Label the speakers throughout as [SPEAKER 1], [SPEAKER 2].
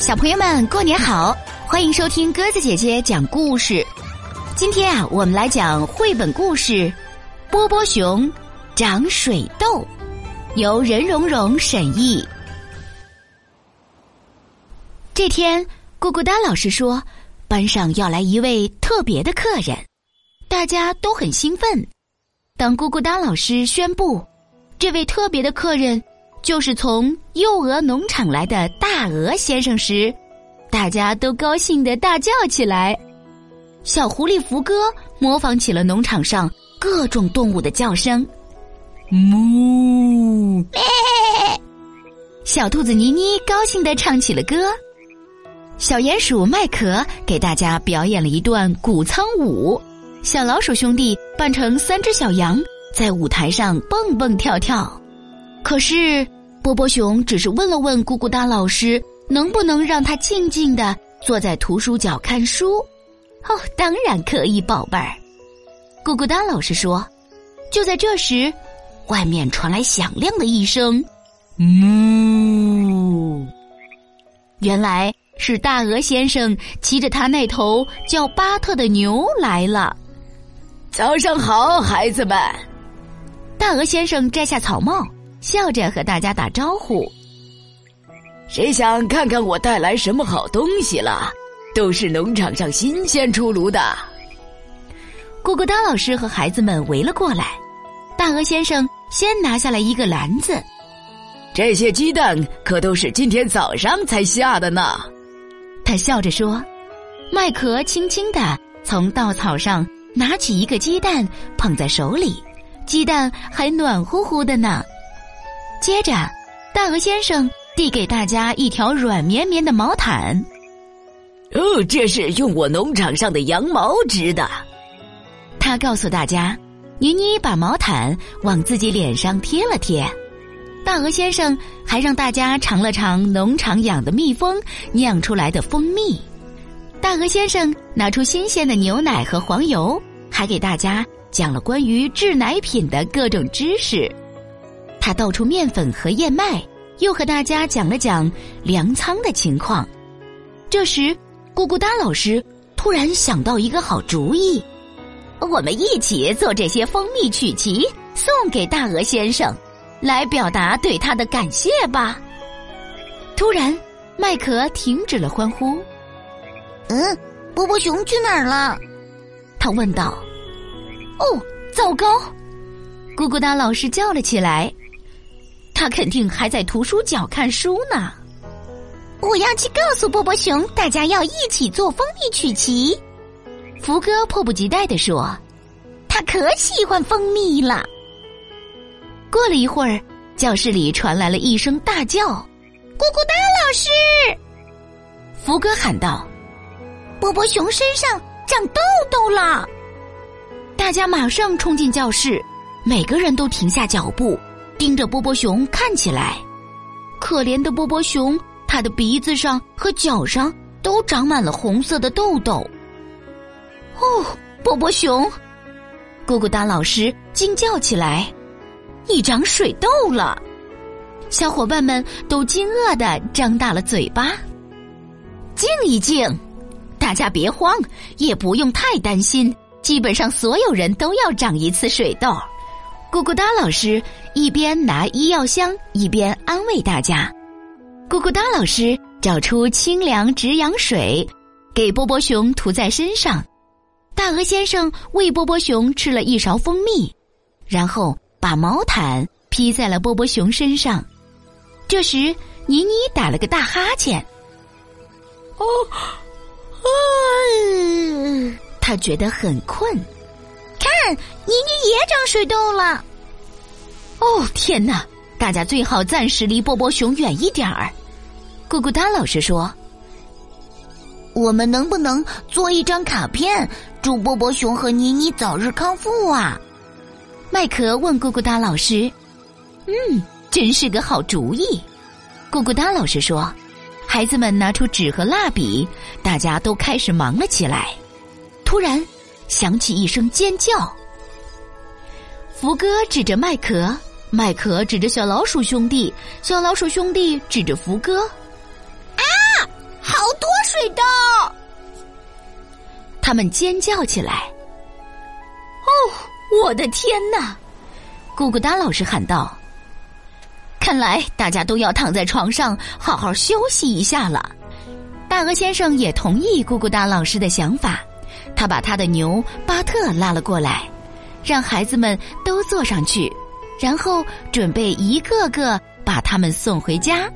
[SPEAKER 1] 小朋友们，过年好！欢迎收听鸽子姐姐讲故事。今天啊，我们来讲绘本故事《波波熊长水痘》，由任蓉蓉审译。这天，咕咕哒老师说，班上要来一位特别的客人，大家都很兴奋。当咕咕哒老师宣布，这位特别的客人。就是从幼鹅农场来的大鹅先生时，大家都高兴的大叫起来。小狐狸福哥模仿起了农场上各种动物的叫声，
[SPEAKER 2] 哞！
[SPEAKER 1] 小兔子妮妮高兴的唱起了歌。小鼹鼠麦克给大家表演了一段谷仓舞。小老鼠兄弟扮成三只小羊，在舞台上蹦蹦跳跳。可是，波波熊只是问了问咕咕哒老师，能不能让他静静的坐在图书角看书？哦，当然可以，宝贝儿。咕咕哒老师说。就在这时，外面传来响亮的一声“
[SPEAKER 2] 哞”，
[SPEAKER 1] 原来是大鹅先生骑着他那头叫巴特的牛来了。
[SPEAKER 2] 早上好，孩子们！
[SPEAKER 1] 大鹅先生摘下草帽。笑着和大家打招呼。
[SPEAKER 2] 谁想看看我带来什么好东西了？都是农场上新鲜出炉的。
[SPEAKER 1] 咕咕哒老师和孩子们围了过来。大鹅先生先拿下来一个篮子，
[SPEAKER 2] 这些鸡蛋可都是今天早上才下的呢。
[SPEAKER 1] 他笑着说。麦壳轻轻的从稻草上拿起一个鸡蛋，捧在手里，鸡蛋还暖乎乎的呢。接着，大鹅先生递给大家一条软绵绵的毛毯。
[SPEAKER 2] 哦，这是用我农场上的羊毛织的。
[SPEAKER 1] 他告诉大家，妮妮把毛毯往自己脸上贴了贴。大鹅先生还让大家尝了尝农场养的蜜蜂酿出来的蜂蜜。大鹅先生拿出新鲜的牛奶和黄油，还给大家讲了关于制奶品的各种知识。他倒出面粉和燕麦，又和大家讲了讲粮仓的情况。这时，咕咕哒老师突然想到一个好主意：我们一起做这些蜂蜜曲奇，送给大鹅先生，来表达对他的感谢吧。突然，麦克停止了欢呼。
[SPEAKER 3] 嗯，波波熊去哪儿了？
[SPEAKER 1] 他问道。哦，糟糕！咕咕哒老师叫了起来。他肯定还在图书角看书呢。
[SPEAKER 3] 我要去告诉波波熊，大家要一起做蜂蜜曲奇。
[SPEAKER 1] 福哥迫不及待地说：“
[SPEAKER 3] 他可喜欢蜂蜜了。”
[SPEAKER 1] 过了一会儿，教室里传来了一声大叫：“
[SPEAKER 3] 咕咕哒老师！”
[SPEAKER 1] 福哥喊道：“
[SPEAKER 3] 波波熊身上长痘痘了！”
[SPEAKER 1] 大家马上冲进教室，每个人都停下脚步。盯着波波熊看起来，可怜的波波熊，他的鼻子上和脚上都长满了红色的痘痘。哦，波波熊，咕咕哒老师惊叫起来：“你长水痘了！”小伙伴们都惊愕的张大了嘴巴。静一静，大家别慌，也不用太担心，基本上所有人都要长一次水痘。咕咕哒老师一边拿医药箱，一边安慰大家。咕咕哒老师找出清凉止痒水，给波波熊涂在身上。大鹅先生喂波波熊吃了一勺蜂蜜，然后把毛毯披在了波波熊身上。这时，妮妮打了个大哈欠。
[SPEAKER 3] 哦，啊！
[SPEAKER 1] 他觉得很困。
[SPEAKER 3] 看妮妮也长水痘了。
[SPEAKER 1] 哦天哪！大家最好暂时离波波熊远一点儿。咕咕哒老师说：“
[SPEAKER 3] 我们能不能做一张卡片，祝波波熊和妮妮早日康复啊？”
[SPEAKER 1] 麦克问咕咕哒老师：“嗯，真是个好主意。”咕咕哒老师说：“孩子们拿出纸和蜡笔，大家都开始忙了起来。”突然，响起一声尖叫。福哥指着麦克，麦克指着小老鼠兄弟，小老鼠兄弟指着福哥。
[SPEAKER 3] 啊！好多水豆！
[SPEAKER 1] 他们尖叫起来。哦，我的天哪！咕咕哒老师喊道：“看来大家都要躺在床上好好休息一下了。”大鹅先生也同意咕咕哒老师的想法，他把他的牛巴特拉了过来，让孩子们都坐上去，然后准备一个个把他们送回家。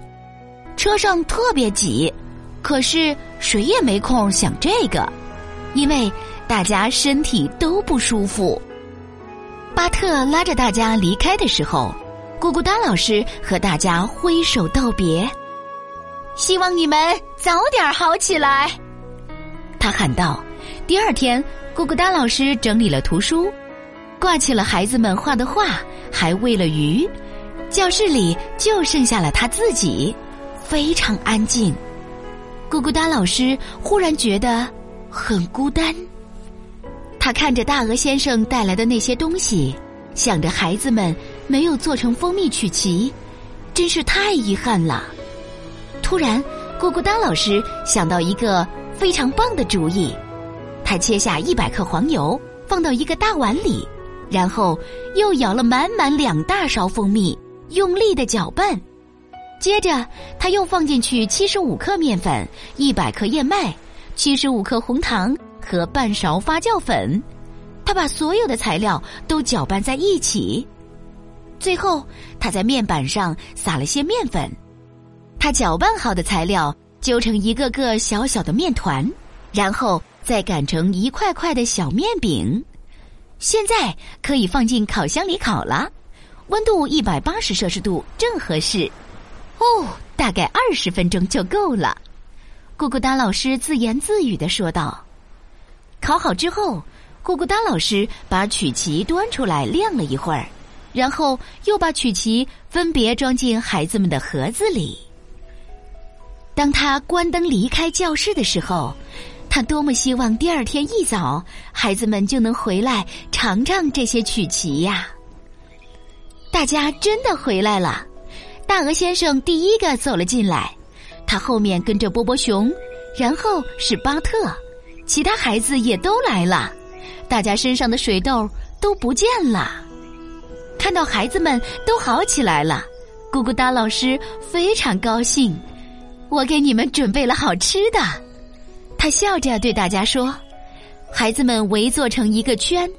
[SPEAKER 1] 车上特别挤，可是谁也没空想这个，因为大家身体都不舒服。巴特拉着大家离开的时候，咕咕哒老师和大家挥手道别，
[SPEAKER 3] 希望你们早点好起来。
[SPEAKER 1] 他喊道。第二天，咕咕哒老师整理了图书，挂起了孩子们画的画，还喂了鱼。教室里就剩下了他自己，非常安静。咕咕哒老师忽然觉得很孤单。他看着大鹅先生带来的那些东西，想着孩子们没有做成蜂蜜曲奇，真是太遗憾了。突然，咕咕哒老师想到一个非常棒的主意，他切下一百克黄油，放到一个大碗里，然后又舀了满满两大勺蜂蜜，用力的搅拌。接着，他又放进去七十五克面粉、一百克燕麦、七十五克红糖。和半勺发酵粉，他把所有的材料都搅拌在一起。最后，他在面板上撒了些面粉。他搅拌好的材料揪成一个个小小的面团，然后再擀成一块块的小面饼。现在可以放进烤箱里烤了，温度一百八十摄氏度正合适。哦，大概二十分钟就够了。咕咕哒老师自言自语的说道。烤好之后，咕咕哒老师把曲奇端出来晾了一会儿，然后又把曲奇分别装进孩子们的盒子里。当他关灯离开教室的时候，他多么希望第二天一早孩子们就能回来尝尝这些曲奇呀！大家真的回来了，大鹅先生第一个走了进来，他后面跟着波波熊，然后是巴特。其他孩子也都来了，大家身上的水痘都不见了。看到孩子们都好起来了，咕咕哒老师非常高兴。我给你们准备了好吃的，他笑着对大家说：“孩子们围坐成一个圈，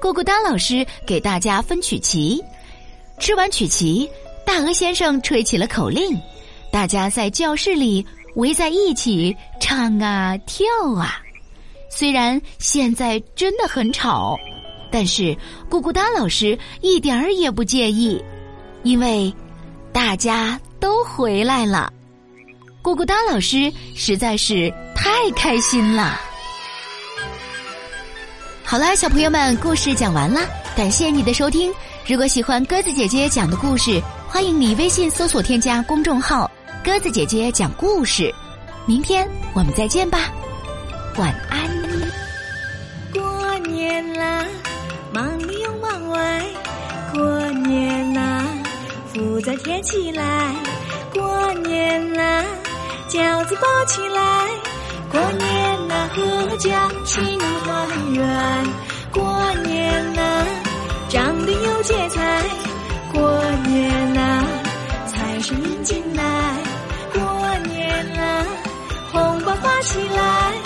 [SPEAKER 1] 咕咕哒老师给大家分曲奇。吃完曲奇，大鹅先生吹起了口令，大家在教室里围在一起唱啊跳啊。”虽然现在真的很吵，但是咕咕哒老师一点儿也不介意，因为大家都回来了。咕咕哒老师实在是太开心了。好啦，小朋友们，故事讲完了，感谢你的收听。如果喜欢鸽子姐姐讲的故事，欢迎你微信搜索添加公众号“鸽子姐姐讲故事”。明天我们再见吧。晚安。
[SPEAKER 4] 过年啦，忙里又忙外。过年啦，福在天起来。过年啦，饺子包起来。过年呐，阖家亲团圆。过年呐，长得有节彩。过年呐，财神迎进来。过年呐，红包发起来。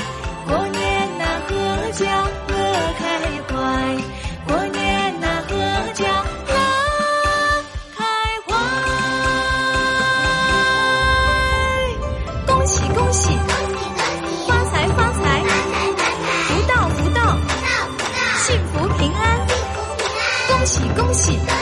[SPEAKER 4] 恭喜。